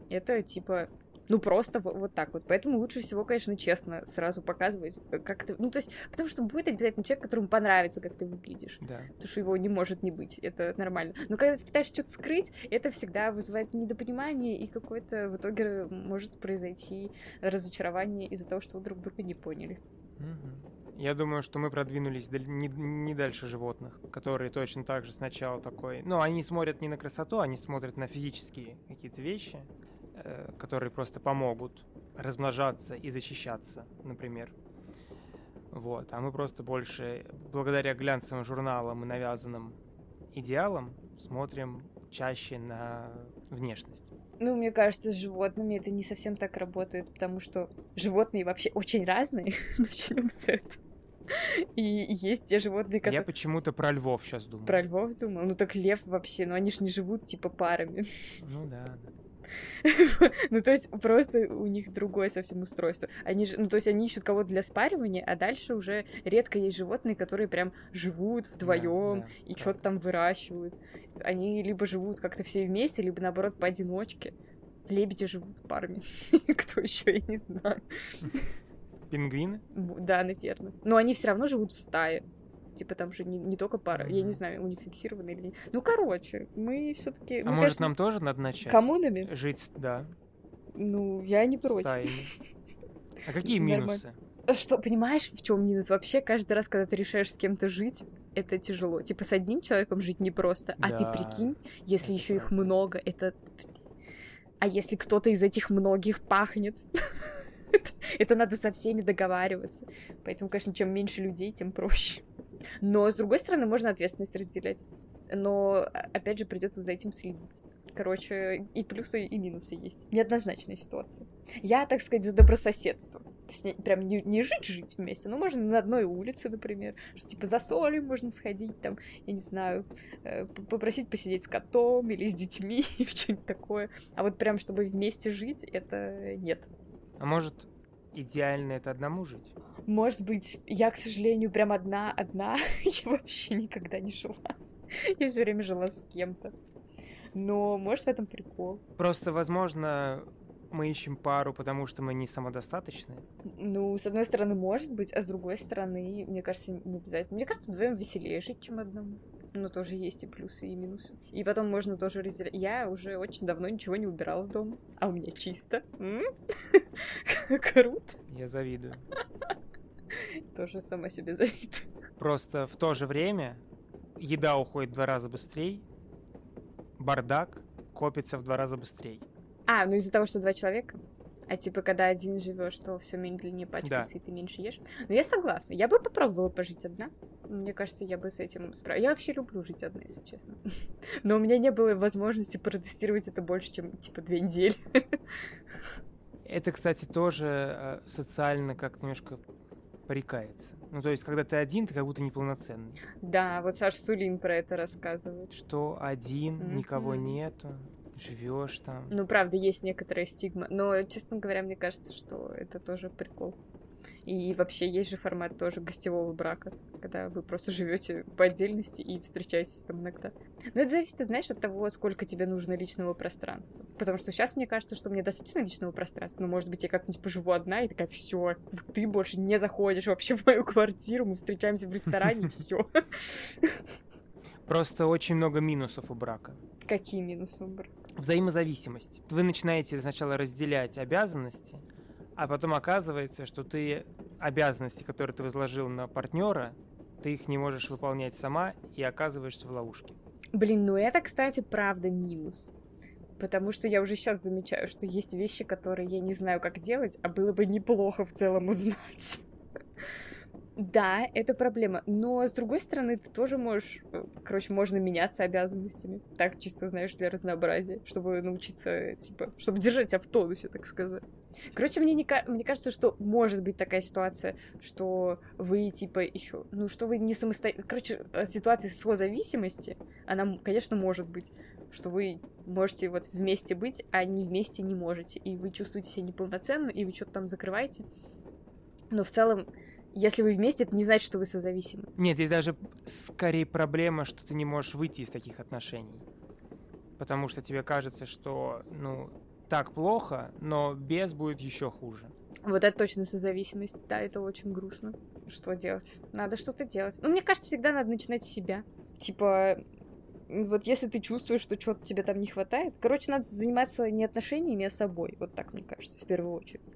Это типа ну, просто вот, так вот. Поэтому лучше всего, конечно, честно сразу показывать, э, как ты... Ну, то есть, потому что будет обязательно человек, которому понравится, как ты выглядишь. Да. Потому что его не может не быть. Это нормально. Но когда ты пытаешься что-то скрыть, это всегда вызывает недопонимание, и какое-то в итоге может произойти разочарование из-за того, что вы друг друга не поняли. Угу. Я думаю, что мы продвинулись не, не дальше животных, которые точно так же сначала такой... Ну, они смотрят не на красоту, они смотрят на физические какие-то вещи, которые просто помогут размножаться и защищаться, например. Вот. А мы просто больше, благодаря глянцевым журналам и навязанным идеалам, смотрим чаще на внешность. Ну, мне кажется, с животными это не совсем так работает, потому что животные вообще очень разные. Начнем с этого. И есть те животные, которые... Я почему-то про львов сейчас думаю. Про львов думал? Ну так лев вообще, ну они же не живут типа парами. Ну да, да. Ну, то есть просто у них другое совсем устройство. Они же, ну, то есть они ищут кого-то для спаривания, а дальше уже редко есть животные, которые прям живут вдвоем да, да, и что-то там выращивают. Они либо живут как-то все вместе, либо наоборот поодиночке. Лебеди живут парами. Кто еще, я не знаю. Пингвины? Да, наверное. Но они все равно живут в стае. Типа там же не, не только пара. Я не знаю, у них фиксировано или нет. Ну, короче, мы все-таки. А может, кажется, нам тоже надо начать? Коммунами? Жить, да. Ну, я не против. Стаями. А какие минусы? Что, понимаешь, в чем минус? Вообще, каждый раз, когда ты решаешь с кем-то жить, это тяжело. Типа с одним человеком жить непросто. Да. А ты прикинь, если еще их много, это. А если кто-то из этих многих пахнет? это надо со всеми договариваться. Поэтому, конечно, чем меньше людей, тем проще. Но, с другой стороны, можно ответственность разделять. Но, опять же, придется за этим следить. Короче, и плюсы, и минусы есть. Неоднозначная ситуация. Я, так сказать, за добрососедство. То есть не, прям не, не жить-жить вместе, ну, можно на одной улице, например, что типа за солью можно сходить, там, я не знаю, э, попросить посидеть с котом или с детьми, что-нибудь такое. А вот прям, чтобы вместе жить, это нет. А может, идеально это одному жить? Может быть, я, к сожалению, прям одна-одна. я вообще никогда не жила. я все время жила с кем-то. Но может в этом прикол. Просто, возможно, мы ищем пару, потому что мы не самодостаточны? Ну, с одной стороны, может быть, а с другой стороны, мне кажется, не обязательно. Мне кажется, вдвоем веселее жить, чем одному. Но тоже есть и плюсы, и минусы. И потом можно тоже разделять. Я уже очень давно ничего не убирала дома, а у меня чисто. Круто. Я завидую. Тоже сама себе завидую. Просто в то же время еда уходит в два раза быстрее, бардак копится в два раза быстрее. А, ну из-за того, что два человека? А типа, когда один живешь, то все медленнее пачкается, да. и ты меньше ешь. Но я согласна. Я бы попробовала пожить одна. Мне кажется, я бы с этим справилась. Я вообще люблю жить одна, если честно. Но у меня не было возможности протестировать это больше, чем типа две недели. Это, кстати, тоже э, социально как немножко порекается. Ну, то есть, когда ты один, ты как будто неполноценный. Да, вот Саш Сулин про это рассказывает. Что один, mm-hmm. никого нету, живешь там. Ну, правда, есть некоторая стигма. Но, честно говоря, мне кажется, что это тоже прикол. И вообще есть же формат тоже гостевого брака, когда вы просто живете по отдельности и встречаетесь там иногда. Но это зависит, знаешь, от того, сколько тебе нужно личного пространства. Потому что сейчас мне кажется, что мне достаточно личного пространства. Но, может быть, я как-нибудь поживу одна и такая, все, ты больше не заходишь вообще в мою квартиру, мы встречаемся в ресторане, все. Просто очень много минусов у брака. Какие минусы у брака? Взаимозависимость. Вы начинаете сначала разделять обязанности, а потом оказывается, что ты обязанности, которые ты возложил на партнера, ты их не можешь выполнять сама и оказываешься в ловушке. Блин, ну это, кстати, правда минус. Потому что я уже сейчас замечаю, что есть вещи, которые я не знаю, как делать, а было бы неплохо в целом узнать. Да, это проблема. Но с другой стороны, ты тоже можешь, э, короче, можно меняться обязанностями. Так чисто, знаешь, для разнообразия, чтобы научиться, типа, чтобы держать себя в тонусе, так сказать. Короче, мне, не, мне кажется, что может быть такая ситуация, что вы, типа, еще, ну, что вы не самостоятельно... Короче, э, ситуация созависимости, она, конечно, может быть, что вы можете вот вместе быть, а не вместе не можете, и вы чувствуете себя неполноценно, и вы что-то там закрываете. Но в целом если вы вместе, это не значит, что вы созависимы. Нет, здесь даже скорее проблема, что ты не можешь выйти из таких отношений. Потому что тебе кажется, что, ну, так плохо, но без будет еще хуже. Вот это точно созависимость, да, это очень грустно. Что делать? Надо что-то делать. Ну, мне кажется, всегда надо начинать с себя. Типа, вот если ты чувствуешь, что что-то тебе там не хватает, короче, надо заниматься не отношениями, а собой. Вот так, мне кажется, в первую очередь.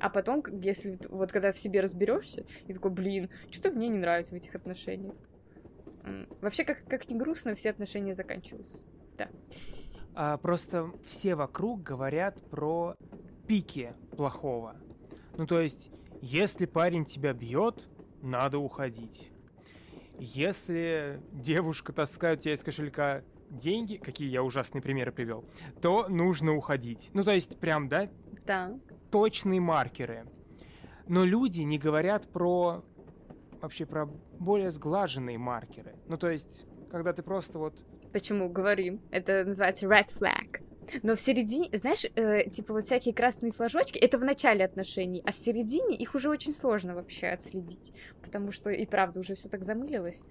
А потом, если вот когда в себе разберешься, и такой, блин, что-то мне не нравится в этих отношениях. Вообще, как, как ни грустно, все отношения заканчиваются. Да. А, просто все вокруг говорят про пики плохого. Ну, то есть, если парень тебя бьет, надо уходить. Если девушка таскает тебя из кошелька деньги, какие я ужасные примеры привел, то нужно уходить. Ну, то есть, прям, да? Да точные маркеры. Но люди не говорят про вообще про более сглаженные маркеры. Ну, то есть, когда ты просто вот... Почему говорим? Это называется red flag. Но в середине, знаешь, э, типа вот всякие красные флажочки, это в начале отношений, а в середине их уже очень сложно вообще отследить, потому что и правда уже все так замылилось.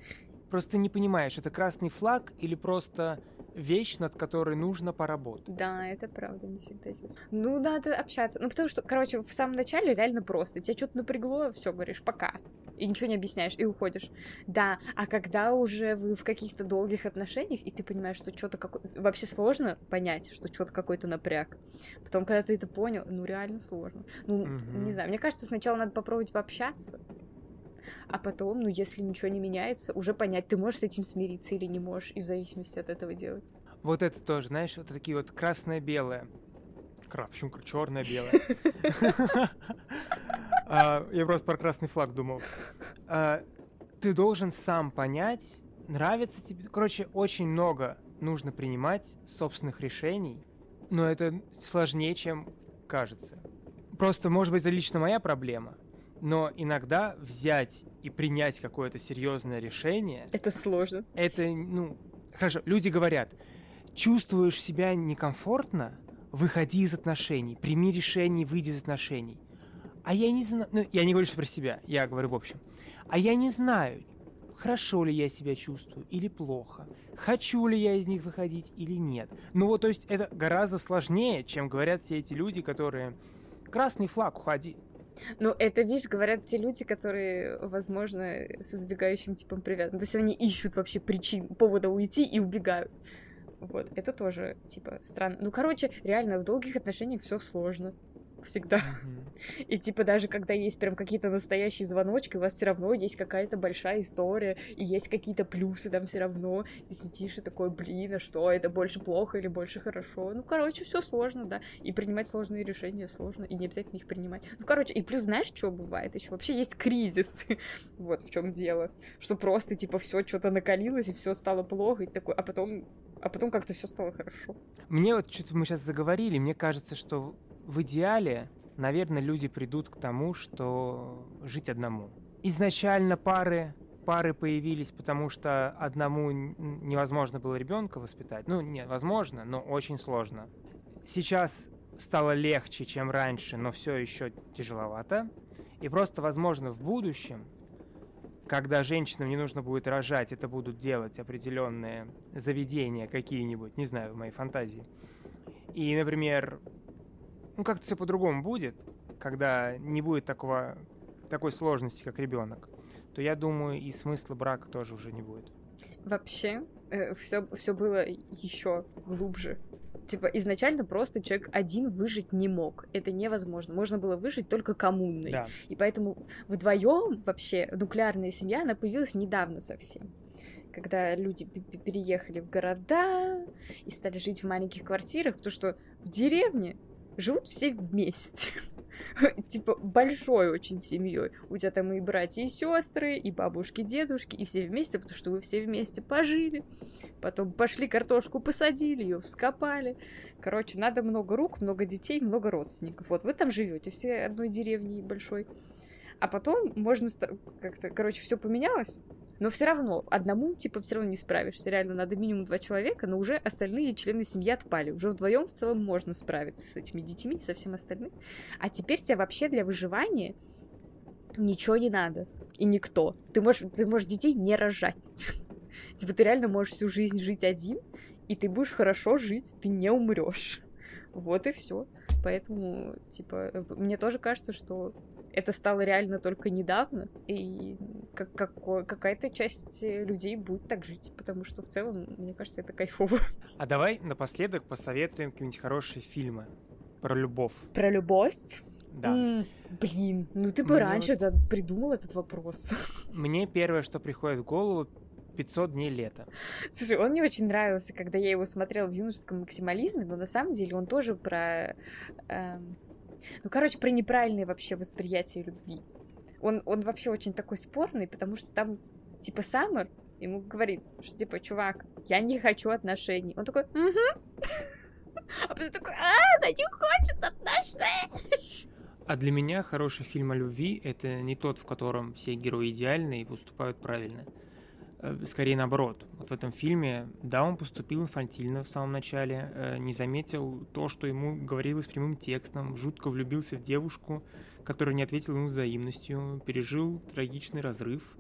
Просто не понимаешь, это красный флаг или просто вещь, над которой нужно поработать. Да, это правда, не всегда есть. Ну, надо общаться. Ну, потому что, короче, в самом начале реально просто. Тебя что-то напрягло, все говоришь, пока. И ничего не объясняешь, и уходишь. Да, а когда уже вы в каких-то долгих отношениях, и ты понимаешь, что что-то какое... Вообще сложно понять, что что-то какой-то напряг. Потом, когда ты это понял, ну, реально сложно. Ну, угу. не знаю, мне кажется, сначала надо попробовать пообщаться, а потом, ну, если ничего не меняется, уже понять, ты можешь с этим смириться или не можешь, и в зависимости от этого делать. Вот это тоже, знаешь, вот такие вот красное-белое. Кра, почему черное-белое? А, я просто про красный флаг думал. А, ты должен сам понять, нравится тебе. Короче, очень много нужно принимать собственных решений, но это сложнее, чем кажется. Просто, может быть, это лично моя проблема, но иногда взять и принять какое-то серьезное решение... Это сложно. Это, ну, хорошо, люди говорят, чувствуешь себя некомфортно, выходи из отношений, прими решение, выйди из отношений. А я не знаю, ну, я не говорю про себя, я говорю в общем. А я не знаю, хорошо ли я себя чувствую или плохо, хочу ли я из них выходить или нет. Ну вот, то есть это гораздо сложнее, чем говорят все эти люди, которые «красный флаг, уходи». Ну, это, видишь, говорят те люди, которые, возможно, с избегающим типом привязаны. То есть они ищут вообще причин, повода уйти и убегают. Вот, это тоже, типа, странно. Ну, короче, реально, в долгих отношениях все сложно. Всегда. И типа даже когда есть прям какие-то настоящие звоночки, у вас все равно есть какая-то большая история, и есть какие-то плюсы там все равно. Ты сидишь и такой, блин, а что, это больше плохо или больше хорошо? Ну, короче, все сложно, да. И принимать сложные решения сложно, и не обязательно их принимать. Ну, короче, и плюс знаешь, что бывает еще? Вообще есть кризис. вот в чем дело. Что просто, типа, все что-то накалилось, и все стало плохо, и такой, а потом а потом как-то все стало хорошо. Мне вот что-то мы сейчас заговорили, мне кажется, что в идеале, наверное, люди придут к тому, что жить одному. Изначально пары пары появились, потому что одному невозможно было ребенка воспитать. Ну, нет, возможно, но очень сложно. Сейчас стало легче, чем раньше, но все еще тяжеловато. И просто, возможно, в будущем, когда женщинам не нужно будет рожать, это будут делать определенные заведения какие-нибудь, не знаю, в моей фантазии. И, например, ну как-то все по-другому будет, когда не будет такого, такой сложности, как ребенок, то я думаю, и смысла брака тоже уже не будет. Вообще, э, все, все было еще глубже. Типа, изначально просто человек один выжить не мог. Это невозможно. Можно было выжить только коммунной. Да. И поэтому вдвоем вообще нуклеарная семья, она появилась недавно совсем когда люди переехали в города и стали жить в маленьких квартирах, потому что в деревне живут все вместе. типа большой очень семьей. У тебя там и братья, и сестры, и бабушки, дедушки, и все вместе, потому что вы все вместе пожили. Потом пошли картошку посадили, ее вскопали. Короче, надо много рук, много детей, много родственников. Вот вы там живете, все одной деревни большой. А потом можно как-то, короче, все поменялось. Но все равно, одному, типа, все равно не справишься. Реально, надо минимум два человека, но уже остальные члены семьи отпали. Уже вдвоем в целом можно справиться с этими детьми и со всем остальным. А теперь тебе вообще для выживания ничего не надо. И никто. Ты можешь, ты можешь детей не рожать. Типа, ты реально можешь всю жизнь жить один, и ты будешь хорошо жить, ты не умрешь. Вот и все. Поэтому, типа, мне тоже кажется, что это стало реально только недавно, и как, как, какая-то часть людей будет так жить, потому что в целом, мне кажется, это кайфово. А давай напоследок посоветуем какие-нибудь хорошие фильмы про любовь. Про любовь? Да. М-м, блин, ну ты бы Мне раньше вот... придумал этот вопрос. Мне первое, что приходит в голову, 500 дней лета. Слушай, он мне очень нравился, когда я его смотрела в юношеском максимализме, но на самом деле он тоже про... Эм ну, короче, про неправильное вообще восприятие любви. Он, он вообще очень такой спорный, потому что там, типа, Саммер ему говорит, что, типа, чувак, я не хочу отношений. Он такой, угу. А потом такой, а, она не хочет отношений. А для меня хороший фильм о любви — это не тот, в котором все герои идеальны и поступают правильно. Э, скорее наоборот. Вот в этом фильме, да, он поступил инфантильно в самом начале, э, не заметил то, что ему говорилось прямым текстом, жутко влюбился в девушку, которая не ответила ему взаимностью, пережил трагичный разрыв,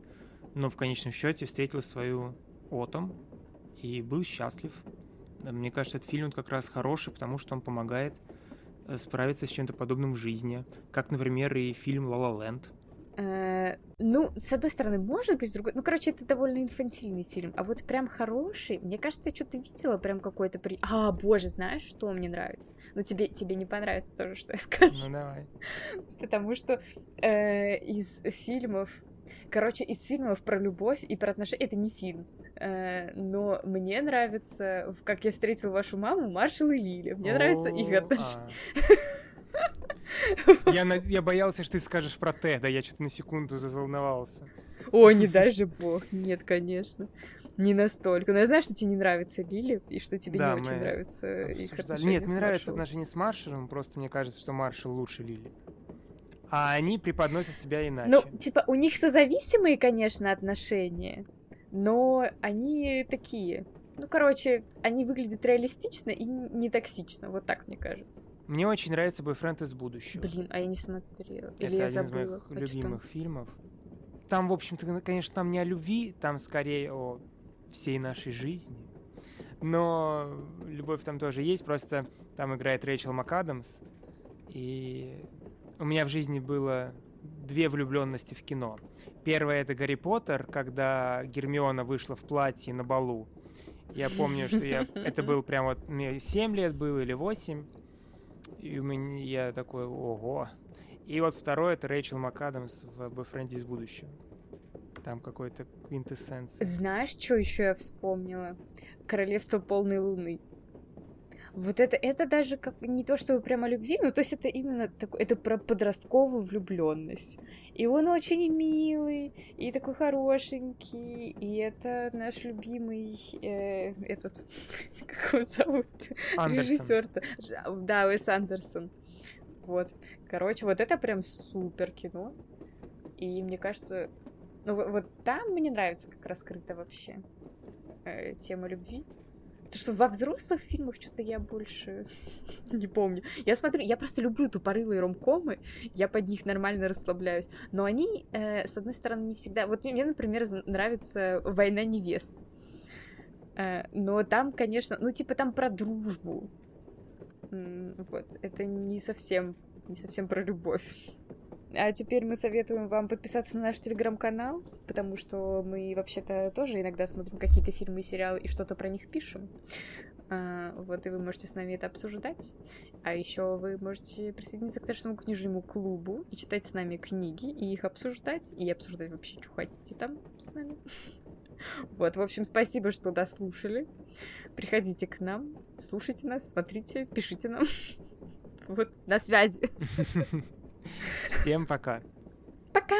но в конечном счете встретил свою Отом и был счастлив. Мне кажется, этот фильм как раз хороший, потому что он помогает э, справиться с чем-то подобным в жизни, как, например, и фильм «Ла Ла Ленд», Э, ну, с одной стороны, может быть, с другой... Ну, короче, это довольно инфантильный фильм. А вот прям хороший, мне кажется, я что-то видела прям какой-то... При... А, боже, знаешь, что мне нравится? Ну, тебе, тебе не понравится тоже, что я скажу. Ну, давай. Потому что э, из фильмов... Короче, из фильмов про любовь и про отношения... Это не фильм. Э, но мне нравится, как я встретил вашу маму, Маршал и Лили. Мне нравятся их отношения. Я, я боялся, что ты скажешь про Теда, я что-то на секунду заволновался. О, не дай же бог, нет, конечно. Не настолько. Но я знаю, что тебе не нравится Лили, и что тебе да, не очень нравится их отношения Нет, мне нравятся отношения с Маршалом, просто мне кажется, что Маршал лучше Лили. А они преподносят себя иначе. Ну, типа, у них созависимые, конечно, отношения, но они такие. Ну, короче, они выглядят реалистично и не токсично, вот так мне кажется. Мне очень нравится «Бойфренд из будущего». Блин, а я не смотрела. Или Это я один забыла, из моих любимых там? фильмов. Там, в общем-то, конечно, там не о любви, там скорее о всей нашей жизни. Но любовь там тоже есть, просто там играет Рэйчел МакАдамс. И у меня в жизни было две влюбленности в кино. Первая это Гарри Поттер, когда Гермиона вышла в платье на балу. Я помню, что я это был прям вот мне 7 лет было или 8. И у меня я такой, ого. И вот второй это Рэйчел МакАдамс в «Бойфренде из будущего». Там какой-то квинтэссенция. Знаешь, что еще я вспомнила? Королевство полной луны. Вот это, это даже как не то, чтобы прямо любви, ну то есть это именно такое, это про подростковую влюбленность. И он очень милый, и такой хорошенький, и это наш любимый э, этот, как его зовут? Режиссер. Да, Уэс Андерсон. Вот. Короче, вот это прям супер кино. И мне кажется, ну вот, вот там мне нравится как раскрыта вообще э, тема любви. Потому что во взрослых фильмах что-то я больше не помню. Я смотрю, я просто люблю тупорылые ромкомы, я под них нормально расслабляюсь. Но они, э, с одной стороны, не всегда... Вот мне, например, нравится «Война невест». Э, но там, конечно, ну, типа, там про дружбу. Вот, это не совсем, не совсем про любовь. А теперь мы советуем вам подписаться на наш телеграм-канал, потому что мы вообще-то тоже иногда смотрим какие-то фильмы и сериалы и что-то про них пишем. А, вот, и вы можете с нами это обсуждать. А еще вы можете присоединиться к нашему книжному клубу и читать с нами книги, и их обсуждать, и обсуждать вообще, что хотите там с нами. Вот, в общем, спасибо, что дослушали. Приходите к нам, слушайте нас, смотрите, пишите нам. Вот, на связи. Всем пока. Пока.